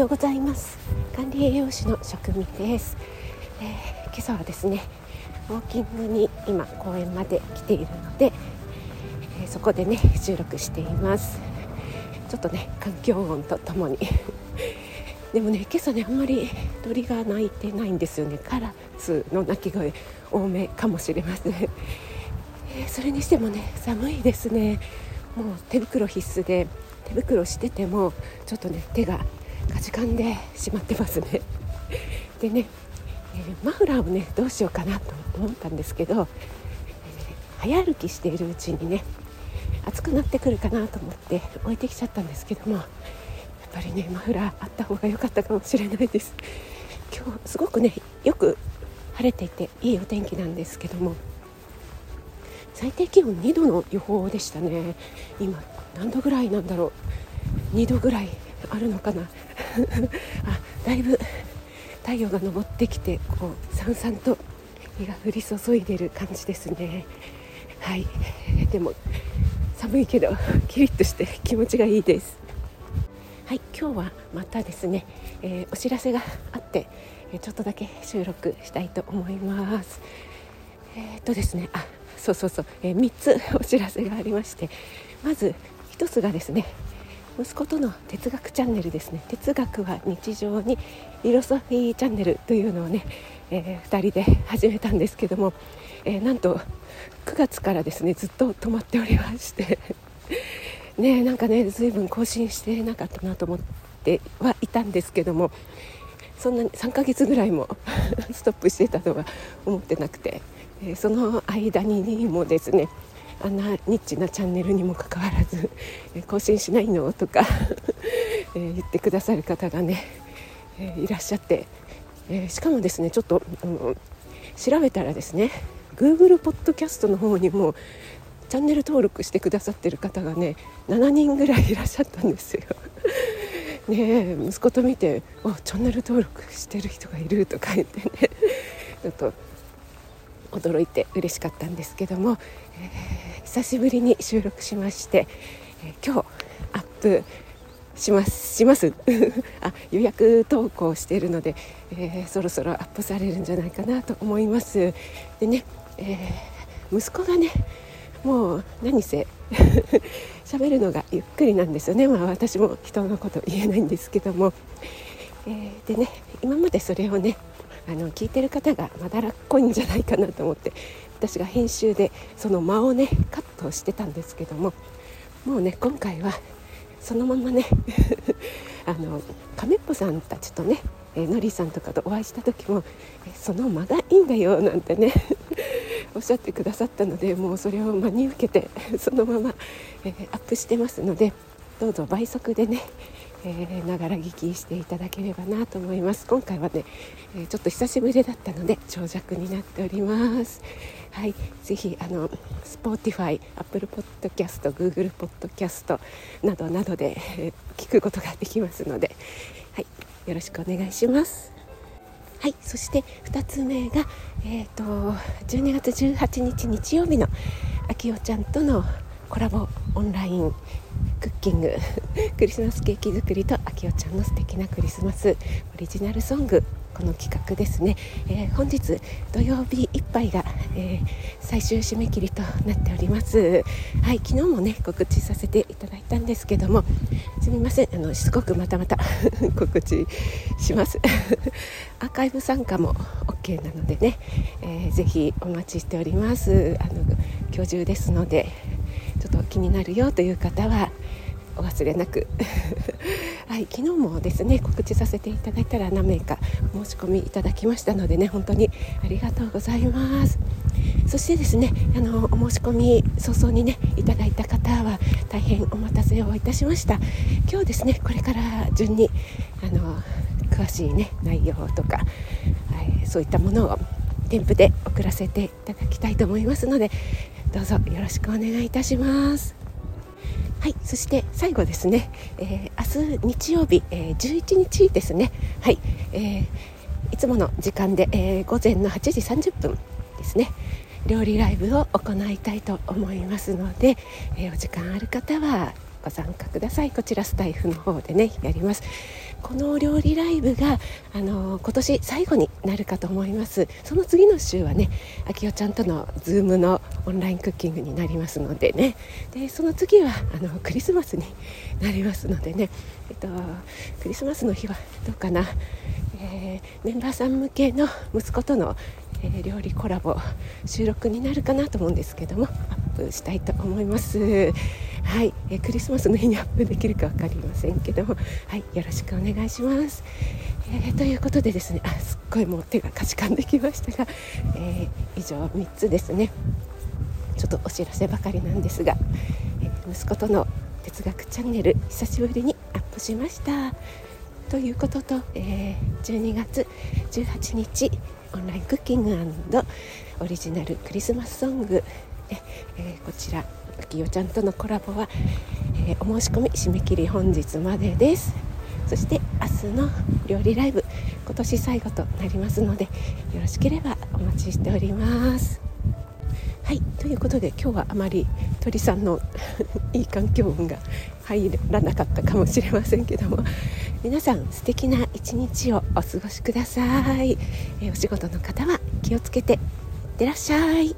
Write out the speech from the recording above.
ようございます。管理栄養士の職味です、えー、今朝はですねウォーキングに今公園まで来ているので、えー、そこでね収録しています。ちょっとね環境音とともに。でもね今朝ねあんまり鳥が鳴いてないんですよね。カラスの鳴き声多めかもしれません、えー、それにしてもね寒いですね。もう手袋必須で手袋しててもちょっとね手がかじかんでしまってますね。でね、え、マフラーをねどうしようかなと思ったんですけど、え、早歩きしているうちにね暑くなってくるかなと思って置いてきちゃったんですけどもやっぱりねマフラーあった方が良かったかもしれないです。今日すごくねよく晴れていていいお天気なんですけども最低気温2度の予報でしたね。今何度ぐらいなんだろう。2度ぐらいあるのかな？あだいぶ太陽が昇ってきてこうさんさんと日が降り注いでる感じですね。はい。でも寒いけどキリッとして気持ちがいいです。はい今日はまたですね、えー、お知らせがあってちょっとだけ収録したいと思います。えー、っとですねあそうそうそう、えー、3つお知らせがありましてまず1つがですね息子との哲学チャンネルですね。哲学は日常にフィロソフィーチャンネルというのをね、えー、2人で始めたんですけども、えー、なんと9月からですねずっと止まっておりまして。ねなんかね随分更新してなかったなと思ってはいたんですけどもそんなに3ヶ月ぐらいも ストップしてたとは思ってなくて、えー、その間にもですねあんなニッチなチャンネルにもかかわらず「更新しないの?」とか え言ってくださる方がね、えいらっしゃって、えしかもですねちょっと、うん、調べたらですね Google ポッドキャストの方にもチャンネル登録してくださってる方がね7人ぐらいいらっしゃったんですよ。ね息子と見て「おチャンネル登録してる人がいる」とか言ってねちょっと驚いて嬉しかったんですけども、えー、久しぶりに収録しまして、えー、今日アップしますします。あ予約投稿しているので、えー、そろそろアップされるんじゃないかなと思います。でね、え息子がねもう何せ 喋るのがゆっくりなんですよね、まあ、私も人のこと言えないんですけども、えでね今までそれをねあの聞いてる方がまだらっこいんじゃないかなと思って私が編集でその間をねカットしてたんですけどももうね今回はそのままね あの亀っぽさんたちとね、えのりさんとかとお会いした時も「その間がいいんだよ」なんてね おっしゃってくださったのでもうそれを真に受けてそのまま、えアップしてますのでどうぞ倍速でねえながら聞きしていただければなと思います。今回はね、えちょっと久しぶりだったので長尺になっております。はい。ぜひあの Spotify、Apple Podcast、Google Podcast などなどで、え聞くことができますのではい。よろしくお願いします。はい、そして2つ目が、えーと、12月18日日曜日のあきおちゃんとのコラボオンラインクッキング クリスマスケーキ作りとあきおちゃんの素敵なクリスマスオリジナルソングこの企画ですね、えー、本日土曜日いっぱいが、えー、最終締め切りとなっております。はい昨日もね告知させていただいたんですけどもすみませんあのしつこくまたまた 告知します。アーカイブ参加も OK なのでね、えー、ぜひお待ちしております。あの今日中ですのでちょっと気になるよという方はお忘れなく。はい昨日もですね告知させていただいたら何名か申し込みいただきましたのでね本当にありがとうございます。そしてですねあのお申し込み早々にねいただいた方は大変お待たせをいたしました。今日ですねこれから順にあの詳しいね内容とか、はい、そういったものを添付で送らせていただきたいと思いますのでどうぞよろしくお願いいたします。はいそして最後ですね、えー、明日日曜日、えー、11日ですね。はい、えー、いつもの時間で、えー、午前の8時30分ですね。料理ライブを行いたいと思いますので、えー、お時間ある方はご参加ください。こちらスタイフの方でねやります。このお料理ライブがあの今年最後になるかと思います。その次の週はねあきおちゃんとのズームのオンラインクッキングになりますのでね。でその次はあのクリスマスになりますのでね、えっと、クリスマスの日はどうかな、えー、メンバーさん向けの息子とのえー、料理コラボ収録になるかなと思うんですけどもアップしたいと思います。はい、え、クリスマスの日にアップできるか分かりませんけども。はい。よろしくお願いします、えー、ということでですね。あすっごいもう手がかじかんできましたが、え以上3つですね。ちょっとお知らせばかりなんですが、え息子との哲学チャンネル久しぶりにアップしました。ということと、えー、12月18日オンラインクッキングオリジナルクリスマスソング。えー、こちらあきよちゃんとのコラボは、えー、お申し込み締め切り本日までです。そして明日の料理ライブ今年最後となりますのでよろしければお待ちしております。はいということで今日はあまり鳥さんの いい環境音が入らなかったかもしれませんけども皆さん素敵な一日をお過ごしください、えー、お仕事の方は気をつけていってらっしゃい。